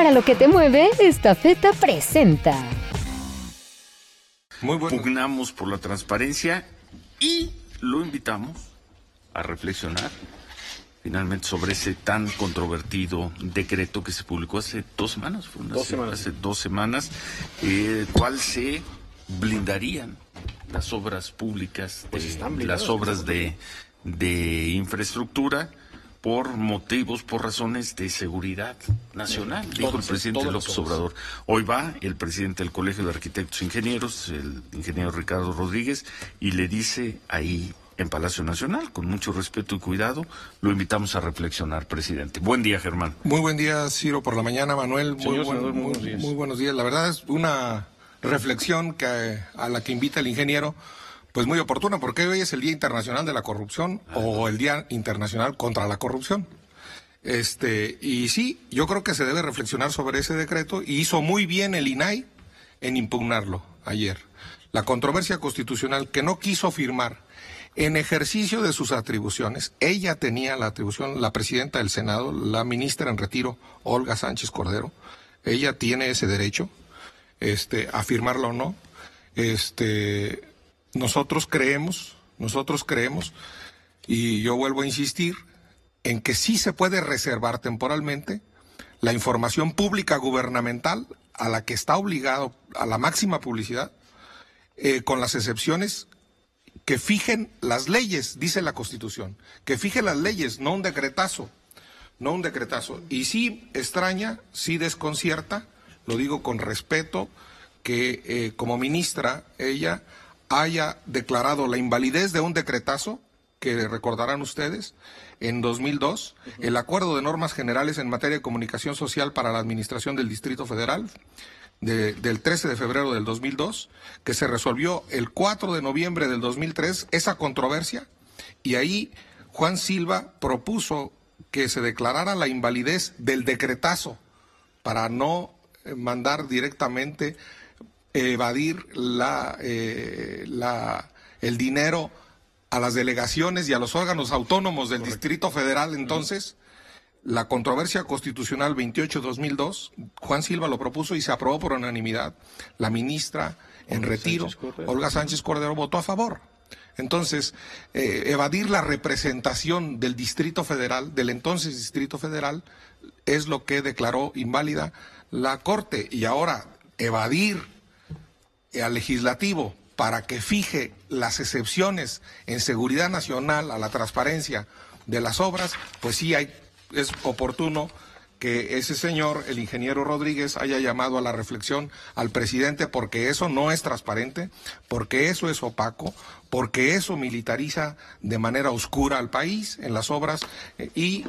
Para lo que te mueve, esta feta presenta. Muy bueno. Pugnamos por la transparencia y lo invitamos a reflexionar finalmente sobre ese tan controvertido decreto que se publicó hace dos semanas, fue dos semanas. hace dos semanas, eh, cual se blindarían las obras públicas, pues las obras de, de infraestructura por motivos, por razones de seguridad nacional, dijo el presidente López Obrador. Hoy va el presidente del Colegio de Arquitectos e Ingenieros, el ingeniero Ricardo Rodríguez, y le dice ahí en Palacio Nacional, con mucho respeto y cuidado, lo invitamos a reflexionar, presidente. Buen día, Germán. Muy buen día, Ciro, por la mañana, Manuel. Muy, buenos días. muy buenos días. La verdad es una reflexión que, a la que invita el ingeniero pues muy oportuna, porque hoy es el Día Internacional de la Corrupción o el Día Internacional contra la Corrupción. Este, y sí, yo creo que se debe reflexionar sobre ese decreto y hizo muy bien el INAI en impugnarlo ayer. La controversia constitucional que no quiso firmar en ejercicio de sus atribuciones, ella tenía la atribución, la presidenta del Senado, la ministra en retiro, Olga Sánchez Cordero, ella tiene ese derecho, este, a firmarlo o no. Este, nosotros creemos, nosotros creemos, y yo vuelvo a insistir, en que sí se puede reservar temporalmente la información pública gubernamental a la que está obligado a la máxima publicidad, eh, con las excepciones que fijen las leyes, dice la Constitución, que fijen las leyes, no un decretazo, no un decretazo. Y sí extraña, sí desconcierta, lo digo con respeto, que eh, como ministra ella haya declarado la invalidez de un decretazo que recordarán ustedes, en 2002, el Acuerdo de Normas Generales en materia de comunicación social para la Administración del Distrito Federal, del 13 de febrero del 2002, que se resolvió el 4 de noviembre del 2003, esa controversia, y ahí Juan Silva propuso que se declarara la invalidez del decretazo para no mandar directamente evadir la, eh, la, el dinero a las delegaciones y a los órganos autónomos del Distrito Federal. Entonces, la controversia constitucional 28-2002, Juan Silva lo propuso y se aprobó por unanimidad. La ministra en retiro, Olga Sánchez Cordero, votó a favor. Entonces, eh, evadir la representación del Distrito Federal, del entonces Distrito Federal, es lo que declaró inválida la Corte. Y ahora, evadir al legislativo para que fije las excepciones en seguridad nacional a la transparencia de las obras, pues sí hay, es oportuno que ese señor, el ingeniero Rodríguez, haya llamado a la reflexión al presidente porque eso no es transparente, porque eso es opaco, porque eso militariza de manera oscura al país en las obras eh, y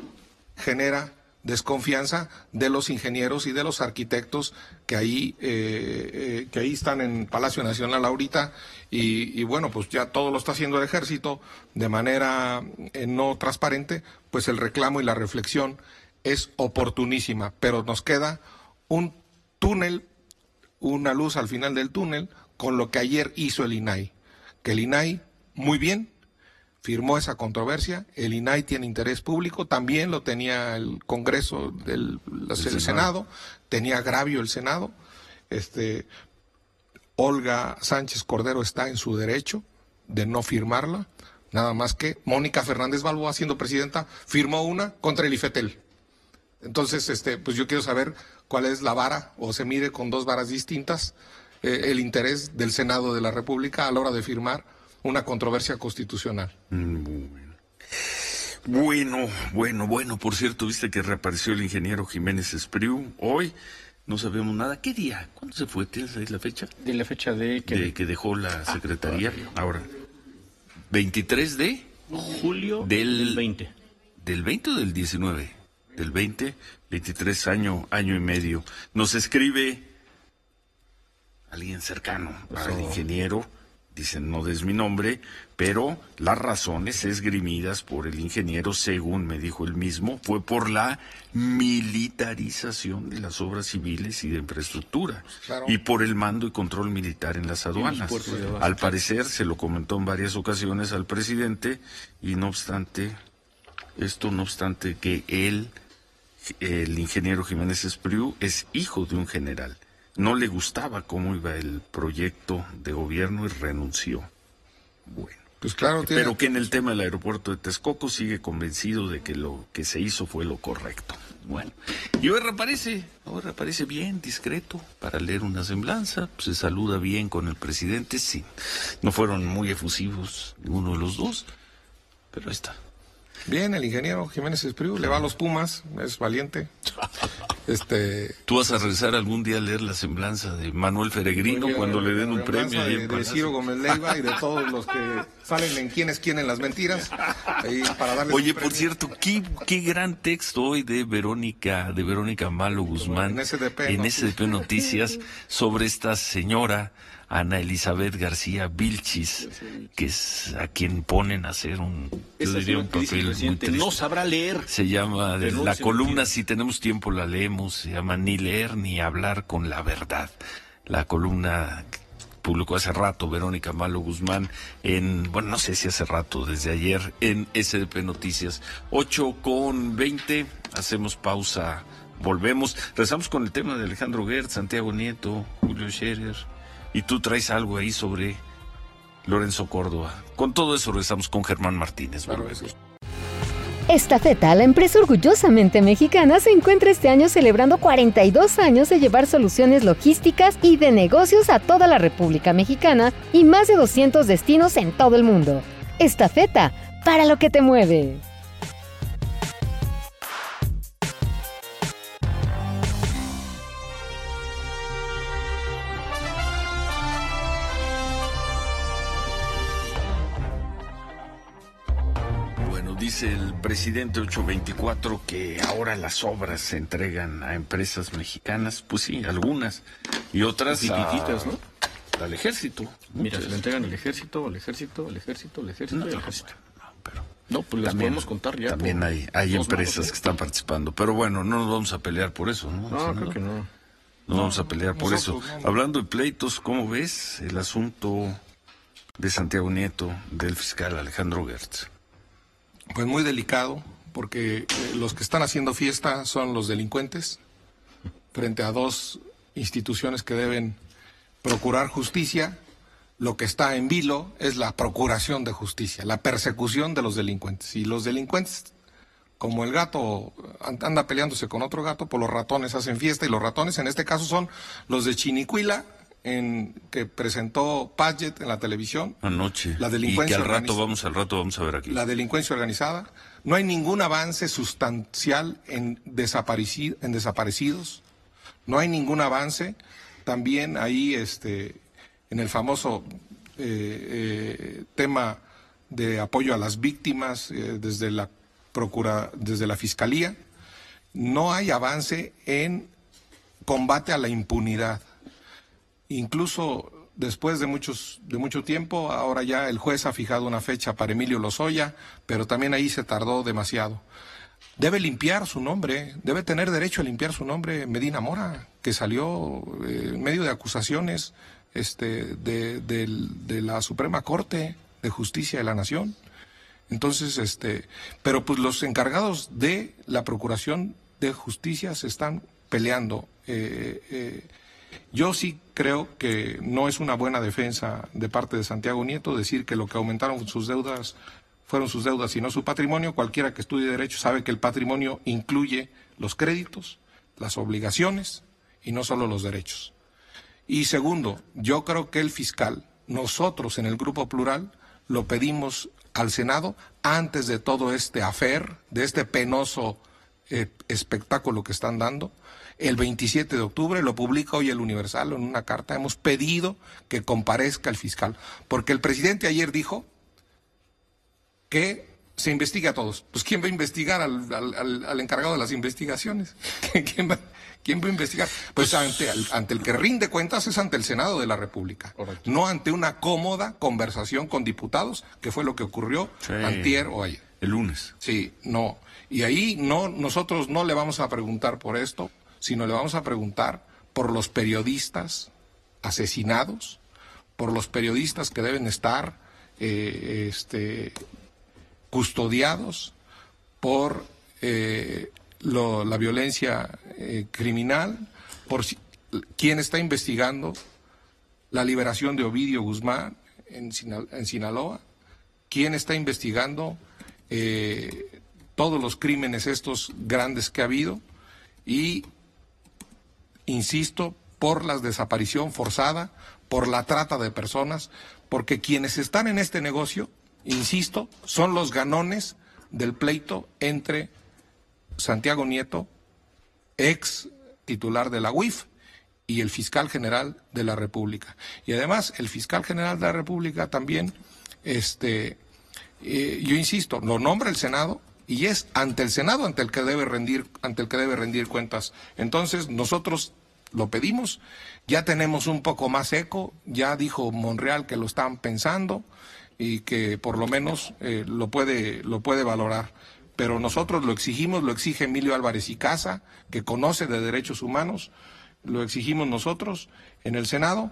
genera desconfianza de los ingenieros y de los arquitectos que ahí, eh, eh, que ahí están en Palacio Nacional ahorita. Y, bueno, pues ya todo lo está haciendo el ejército de manera eh, no transparente, pues el reclamo y la reflexión es oportunísima, pero nos queda un túnel, una luz al final del túnel con lo que ayer hizo el INAI, que el INAI muy bien firmó esa controversia. El INAI tiene interés público, también lo tenía el Congreso del Senado. tenía agravio el Senado. Este, Olga Sánchez Cordero está en su derecho de no firmarla, nada más que Mónica Fernández Balboa, siendo presidenta, firmó una contra el IFETEL. Entonces, este, pues yo quiero saber cuál es la vara o se mide con dos varas distintas eh, el interés del Senado de la República a la hora de firmar una controversia constitucional. Bueno, bueno, bueno, por cierto, viste que reapareció el ingeniero Jiménez Espriu hoy. No sabemos nada. ¿Qué día? ¿Cuándo se fue? ¿Tienes ahí la fecha? De la fecha de que, de que dejó la ah, secretaría. Ahora, 23 de julio del 20. ¿Del 20 o del 19? Del 20, 23 año, año y medio. Nos escribe alguien cercano al ingeniero dicen no des mi nombre, pero las razones esgrimidas por el ingeniero, según me dijo él mismo, fue por la militarización de las obras civiles y de infraestructura y por el mando y control militar en las aduanas. Al parecer se lo comentó en varias ocasiones al presidente y no obstante, esto no obstante que él el ingeniero Jiménez Espriu es hijo de un general. No le gustaba cómo iba el proyecto de gobierno y renunció. Bueno. Pues claro, pero que en el tema del aeropuerto de Texcoco sigue convencido de que lo que se hizo fue lo correcto. Bueno, y hoy reaparece, hoy reaparece bien, discreto, para leer una semblanza, se saluda bien con el presidente, sí, no fueron muy efusivos ninguno de los dos, pero ahí está. Bien, el ingeniero Jiménez Espriu le va a los Pumas, es valiente. Este, ¿Tú vas a regresar algún día a leer la semblanza de Manuel Feregrino cuando le den un premio? De, de Ciro Gómez Leiva y de todos los que salen en quién es quién en las mentiras. para Oye, por cierto, ¿qué, qué gran texto hoy de Verónica, de Verónica Malo Guzmán en SDP, en SDP Noticias sobre esta señora Ana Elizabeth García Vilchis, que es a quien ponen a hacer un, yo diría un papel muy No sabrá leer. Se llama, de la columna, si tenemos tiempo la leemos, se llama Ni leer ni hablar con la verdad. La columna publicó hace rato Verónica Malo Guzmán en, bueno, no sé si hace rato, desde ayer, en SDP Noticias. 8 con 20, hacemos pausa, volvemos. Rezamos con el tema de Alejandro Gertz, Santiago Nieto, Julio Scherer. Y tú traes algo ahí sobre Lorenzo Córdoba. Con todo eso regresamos con Germán Martínez. Esta feta, la empresa orgullosamente mexicana, se encuentra este año celebrando 42 años de llevar soluciones logísticas y de negocios a toda la República Mexicana y más de 200 destinos en todo el mundo. Esta feta, para lo que te mueve. Presidente 824 que ahora las obras se entregan a empresas mexicanas, pues sí, algunas, y otras ¿no? al ejército. Mira, se le entregan al ejército, al ejército, al ejército, al ejército y al ejército. No, pero no, pues las podemos contar ya. También hay, hay empresas que están participando, pero bueno, no nos vamos a pelear por eso, ¿no? No, creo que no. No vamos a pelear por eso. Hablando de pleitos, ¿cómo ves el asunto de Santiago Nieto del fiscal Alejandro Gertz? Pues muy delicado, porque eh, los que están haciendo fiesta son los delincuentes, frente a dos instituciones que deben procurar justicia. Lo que está en vilo es la procuración de justicia, la persecución de los delincuentes. Y los delincuentes, como el gato anda peleándose con otro gato, pues los ratones hacen fiesta y los ratones en este caso son los de Chinicuila, en que presentó Paget en la televisión. Anoche. La delincuencia. Y que al rato vamos, al rato vamos a ver aquí. La delincuencia organizada. No hay ningún avance sustancial en, en desaparecidos. No hay ningún avance. También ahí, este, en el famoso eh, eh, tema de apoyo a las víctimas eh, desde la procura, desde la fiscalía, no hay avance en combate a la impunidad Incluso después de muchos de mucho tiempo, ahora ya el juez ha fijado una fecha para Emilio Lozoya, pero también ahí se tardó demasiado. Debe limpiar su nombre, debe tener derecho a limpiar su nombre Medina Mora, que salió eh, en medio de acusaciones este, de, la Suprema Corte de Justicia de la Nación. Entonces, este, pero pues los encargados de la Procuración de Justicia se están peleando. Eh, eh, yo sí creo que no es una buena defensa de parte de Santiago Nieto decir que lo que aumentaron sus deudas fueron sus deudas y no su patrimonio. Cualquiera que estudie derecho sabe que el patrimonio incluye los créditos, las obligaciones y no solo los derechos. Y segundo, yo creo que el fiscal, nosotros en el Grupo Plural, lo pedimos al Senado antes de todo este afer, de este penoso espectáculo que están dando, el 27 de octubre, lo publica hoy el Universal en una carta, hemos pedido que comparezca el fiscal, porque el presidente ayer dijo que se investigue a todos. Pues ¿quién va a investigar al, encargado de las investigaciones? ¿Quién va, a investigar? Pues ante, ante, el que rinde cuentas es ante el Senado de la República, no ante una cómoda conversación con diputados, que fue lo que ocurrió antier o ayer. El lunes. Sí, no. Y ahí no, nosotros no le vamos a preguntar por esto, sino le vamos a preguntar por los periodistas asesinados, por los periodistas que deben estar eh, este, custodiados, por eh, la violencia eh, criminal, por quién está investigando la liberación de Ovidio Guzmán en, Sinaloa, quién está investigando eh, todos los crímenes estos grandes que ha habido y, insisto, por la desaparición forzada, por la trata de personas, porque quienes están en este negocio, insisto, son los ganones del pleito entre Santiago Nieto, ex titular de la UIF, y el fiscal general de la República. Y además, el fiscal general de la República también, este, eh, yo insisto, lo nombra el Senado y es ante el Senado ante el que debe rendir, ante el que debe rendir cuentas. Entonces, nosotros lo pedimos, ya tenemos un poco más eco, ya dijo Monreal que lo están pensando y que por lo menos eh, lo puede, lo puede valorar pero nosotros lo exigimos, lo exige Emilio Álvarez y Casa, que conoce de derechos humanos, lo exigimos nosotros en el Senado,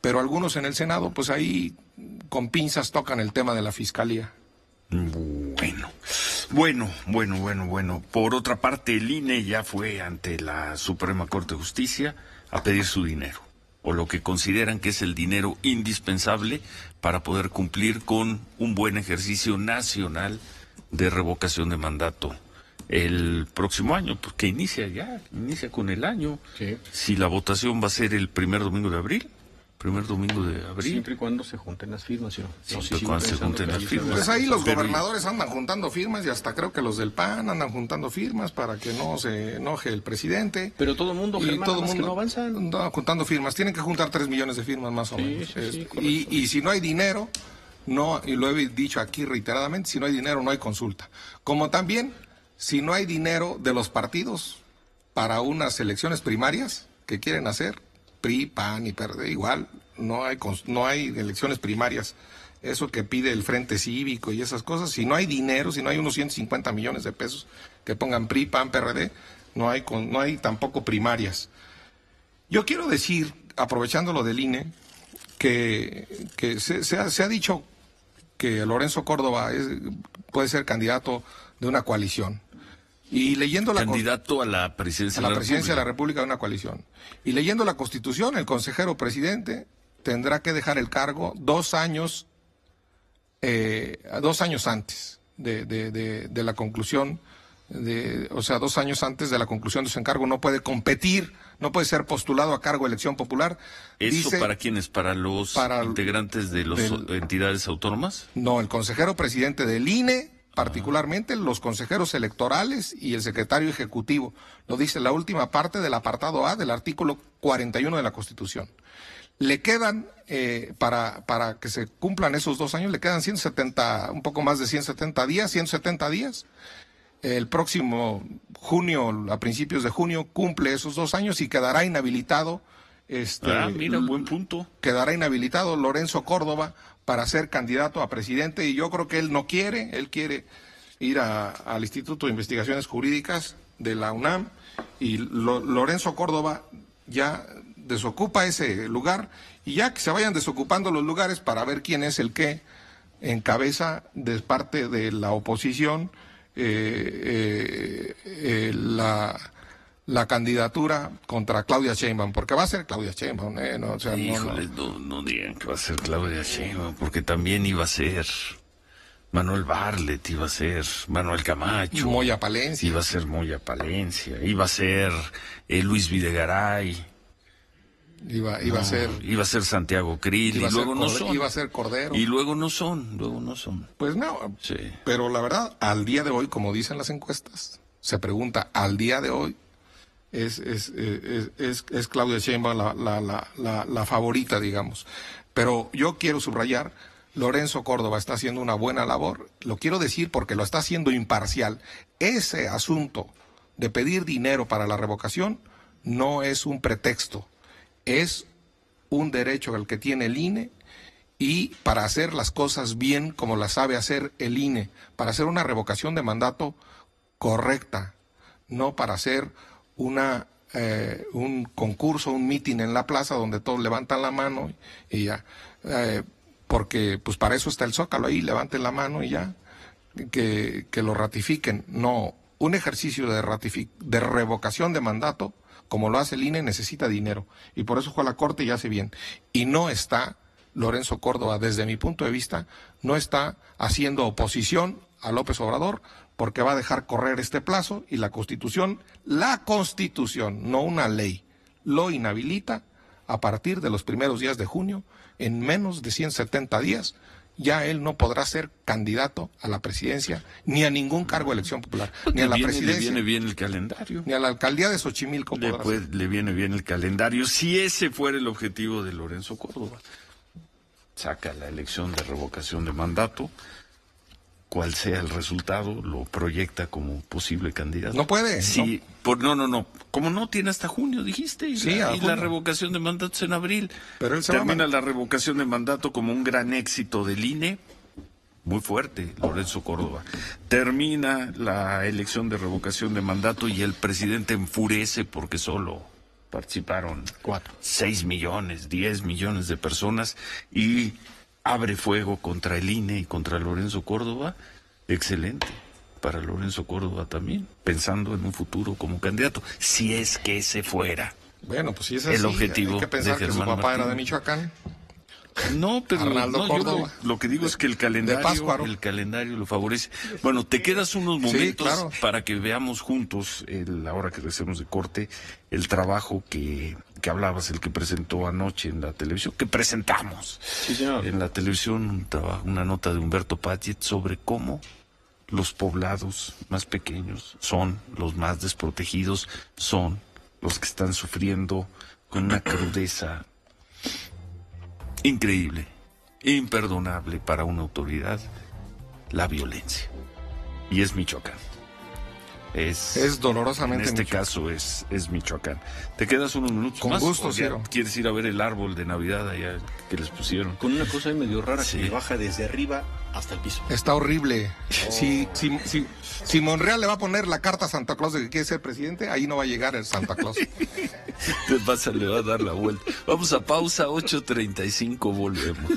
pero algunos en el Senado, pues ahí con pinzas tocan el tema de la fiscalía. Bueno, bueno, bueno, bueno, bueno. Por otra parte, el INE ya fue ante la Suprema Corte de Justicia a pedir su dinero, o lo que consideran que es el dinero indispensable para poder cumplir con un buen ejercicio nacional de revocación de mandato el próximo año, porque inicia ya, inicia con el año. Si la votación va a ser el primer domingo de abril, primer domingo de abril. Siempre y cuando se junten las firmas. Siempre y cuando se junten las firmas. Pues ahí los gobernadores andan juntando firmas y hasta creo que los del PAN andan juntando firmas para que no se enoje el presidente. Pero todo el mundo, y todo el mundo no avanzan. juntando firmas. Tienen que juntar tres millones de firmas más o menos. y, y si no hay dinero, no, y lo he dicho aquí reiteradamente, si no hay dinero no hay consulta. Como también si no hay dinero de los partidos para unas elecciones primarias que quieren hacer, PRI, PAN y PRD, igual, no hay, no hay elecciones primarias. Eso que pide el Frente Cívico y esas cosas, si no hay dinero, si no hay unos 150 millones de pesos que pongan PRI, PAN, PRD, no hay, no hay tampoco primarias. Yo quiero decir, aprovechando lo del INE, que, se, ha, se, ha, dicho que Lorenzo Córdoba puede ser candidato de una coalición. Y leyendo la candidato a la presidencia, a la, presidencia de la República de una coalición. Y leyendo la Constitución, el consejero presidente tendrá que dejar el cargo dos años, eh, dos años antes de, de, la conclusión, de, o sea, dos años antes de la conclusión de su encargo. No puede competir, no puede ser postulado a cargo de elección popular. ¿Eso para quiénes? ¿Para los integrantes de las entidades autónomas? No, el consejero presidente del INE particularmente los consejeros electorales y el secretario ejecutivo. Lo dice la última parte del apartado A del artículo 41 de la Constitución. Le quedan, eh, para, para que se cumplan esos dos años, le quedan 170, un poco más de 170 días, 170 días. El próximo junio, a principios de junio, cumple esos dos años y quedará inhabilitado. Este, ah, mira, buen punto. Quedará inhabilitado Lorenzo Córdoba para ser candidato a presidente y yo creo que él no quiere, él quiere ir al Instituto de Investigaciones Jurídicas de la UNAM y Lorenzo Córdoba ya desocupa ese lugar y ya que se vayan desocupando los lugares para ver quién es el que encabeza de parte de la oposición eh, eh, eh, la la candidatura contra Claudia Sheinbaum, porque va a ser Claudia Sheinbaum, ¿eh? No, no, no, digan que va a ser Claudia Sheinbaum, porque también iba a ser Manuel Barlet, iba a ser Manuel Camacho. Moya Palencia. Iba a ser Moya Palencia, iba a ser eh, Luis Videgaray. Iba, iba a ser. Iba a ser Santiago Krill, y luego no son. Iba a ser Cordero. Y luego no son, luego no son. Pues no. Sí. Pero la verdad, al día de hoy, como dicen las encuestas, se pregunta, al día de hoy, es, es, es, es Claudia Sheinbaum la, la, la, la, favorita, digamos. Pero yo quiero subrayar, Lorenzo Córdoba está haciendo una buena labor. Lo quiero decir porque lo está haciendo imparcial. Ese asunto de pedir dinero para la revocación no es un pretexto, es un derecho al que tiene el INE y para hacer las cosas bien como las sabe hacer el INE, para hacer una revocación de mandato correcta, no para hacer una, eh, un concurso, un meeting en la plaza donde todos levantan la mano y ya. Eh, porque pues para eso está el zócalo ahí, levanten la mano y ya, que, que lo ratifiquen. No, un ejercicio de, de revocación de mandato, como lo hace el INE, necesita dinero. Y por eso fue a la Corte y hace bien. Y no está Lorenzo Córdoba, desde mi punto de vista, no está haciendo oposición a López Obrador porque va a dejar correr este plazo y la Constitución, la Constitución, no una ley, lo inhabilita a partir de los primeros días de junio, en menos de 170 días, ya él no podrá ser candidato a la presidencia ni a ningún cargo de elección popular, pues ni a la presidencia. Le viene bien el calendario. Ni a la alcaldía de Xochimilco. Le, le viene bien el calendario, si ese fuera el objetivo de Lorenzo Córdoba. Saca la elección de revocación de mandato, cual sea el resultado, lo proyecta como posible candidato. No puede. Sí, no. Por, no, no, no. Como no tiene hasta junio, dijiste, y, sí, la, y la, revocación de mandatos en abril. Pero él Termina la revocación de mandato como un gran éxito del INE. Muy fuerte, Lorenzo Córdoba. Termina la elección de revocación de mandato y el presidente enfurece porque solo participaron cuatro, seis millones, diez millones de personas y abre fuego contra el INE y contra Lorenzo Córdoba, excelente para Lorenzo Córdoba también, pensando en un futuro como candidato, si es que se fuera. Bueno, pues si es así, el objetivo hay que pensar que su papá era de Michoacán. No, pero no, lo, que digo es que el calendario, el calendario lo favorece. Bueno, te quedas unos momentos para que veamos juntos, el, ahora que regresemos de corte, el trabajo que, que hablabas, el que presentó anoche en la televisión, que presentamos en la televisión, un trabajo, una nota de Humberto Paget sobre cómo los poblados más pequeños son los más desprotegidos, son los que están sufriendo con una crudeza increíble, imperdonable para una autoridad, la violencia. Y es Michoacán. Es, es dolorosamente. En este caso es, es Michoacán. ¿Te quedas unos minutos Con más? gusto, ¿Quieres ir a ver el árbol de Navidad allá que les pusieron? Con una cosa ahí medio rara que baja desde arriba hasta el piso. Está horrible. Oh. Si, si, si, si, Monreal le va a poner la carta a Santa Claus de que quiere ser presidente, ahí no va a llegar el Santa Claus. pues pasa, le va a dar la vuelta. Vamos a pausa, 8.35, volvemos.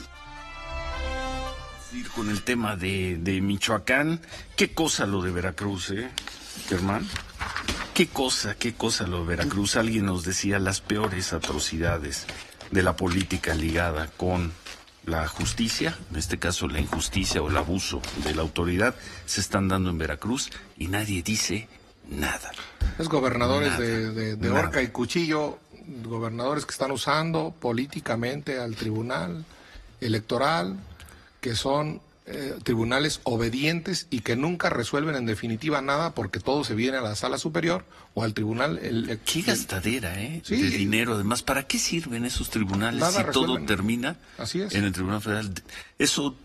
Ir con el tema de, de Michoacán. ¿Qué cosa lo de Veracruz, eh? Germán. ¿Qué cosa, qué cosa lo de Veracruz? Alguien nos decía las peores atrocidades de la política ligada con la justicia, en este caso la injusticia o el abuso de la autoridad, se están dando en Veracruz y nadie dice nada. Es gobernadores de, de, horca y cuchillo, gobernadores que están usando políticamente al tribunal electoral, que son eh, tribunales obedientes y que nunca resuelven en definitiva nada porque todo se viene a la sala superior o al tribunal. El, Qué gastadera, ¿eh? De dinero, además. ¿Para qué sirven esos tribunales si todo termina en el Tribunal Federal? Eso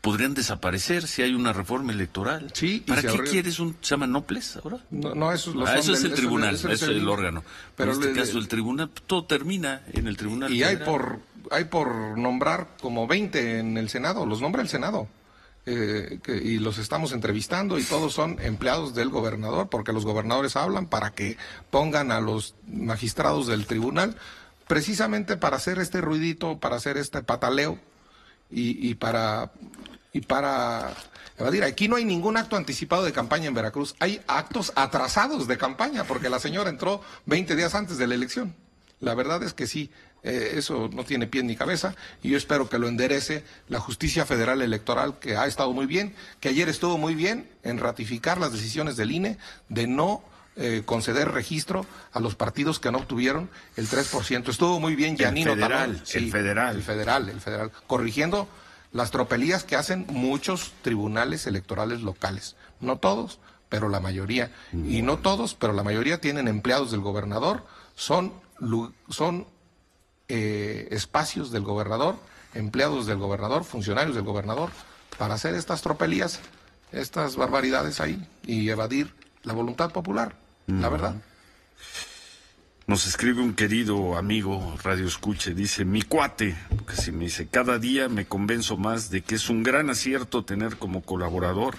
podrían desaparecer si hay una reforma electoral. Sí, ¿Para qué quieres un se llama Noples ahora? No, eso, ah, eso es el tribunal, eso, es el, órgano. Pero en este caso el tribunal todo termina en el tribunal. Y hay por hay por nombrar como 20 en el Senado, los nombra el Senado. Eh, y los estamos entrevistando y todos son empleados del gobernador, porque los gobernadores hablan para que pongan a los magistrados del tribunal, precisamente para hacer este ruidito, para hacer este pataleo y, y para y para evadir. Aquí no hay ningún acto anticipado de campaña en Veracruz, hay actos atrasados de campaña, porque la señora entró 20 días antes de la elección. La verdad es que sí, eh, eso no tiene pie ni cabeza y yo espero que lo enderece la justicia federal electoral que ha estado muy bien, que ayer estuvo muy bien en ratificar las decisiones del INE de no eh, conceder registro a los partidos que no obtuvieron el 3%. Estuvo muy bien Yanino el federal, el federal. El federal, el federal, corrigiendo las tropelías que hacen muchos tribunales electorales locales. No todos, pero la mayoría. Y no todos, pero la mayoría tienen empleados del gobernador, son, son eh, espacios del gobernador, empleados del gobernador, funcionarios del gobernador, para hacer estas tropelías, estas barbaridades ahí y evadir la voluntad popular, la verdad. Nos escribe un querido amigo Radio Escuche, dice, mi cuate, porque si me dice, cada día me convenzo más de que es un gran acierto tener como colaborador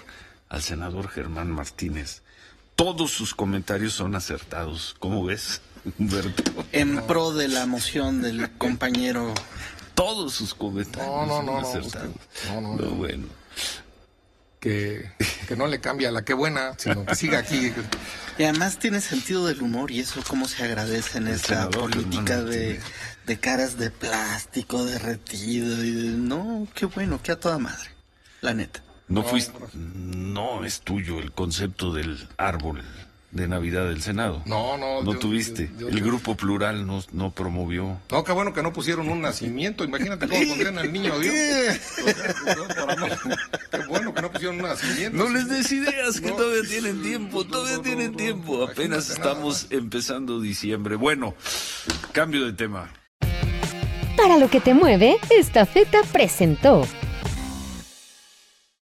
al senador Germán Martínez. Todos sus comentarios son acertados, ¿cómo ves? En pro de la moción del compañero. Todos sus comentarios. No, no, no. No, no, bueno. Que, que no le cambia la que buena, sino que siga aquí. Y además tiene sentido del humor y eso cómo se agradece en esta política de, de, caras de plástico derretido. Y no, qué bueno, qué a toda madre, la neta. No fuiste, no es tuyo el concepto del árbol de Navidad del Senado. No, no. No tuviste. el grupo plural no, no promovió. No, qué bueno que no pusieron un nacimiento. Imagínate cómo pondrían al niño Dios. qué bueno que no pusieron un nacimiento. No les des ideas que todavía tienen tiempo. Todavía tienen tiempo. Apenas estamos empezando diciembre. Bueno, cambio de tema. Para lo que te mueve, esta feta presentó.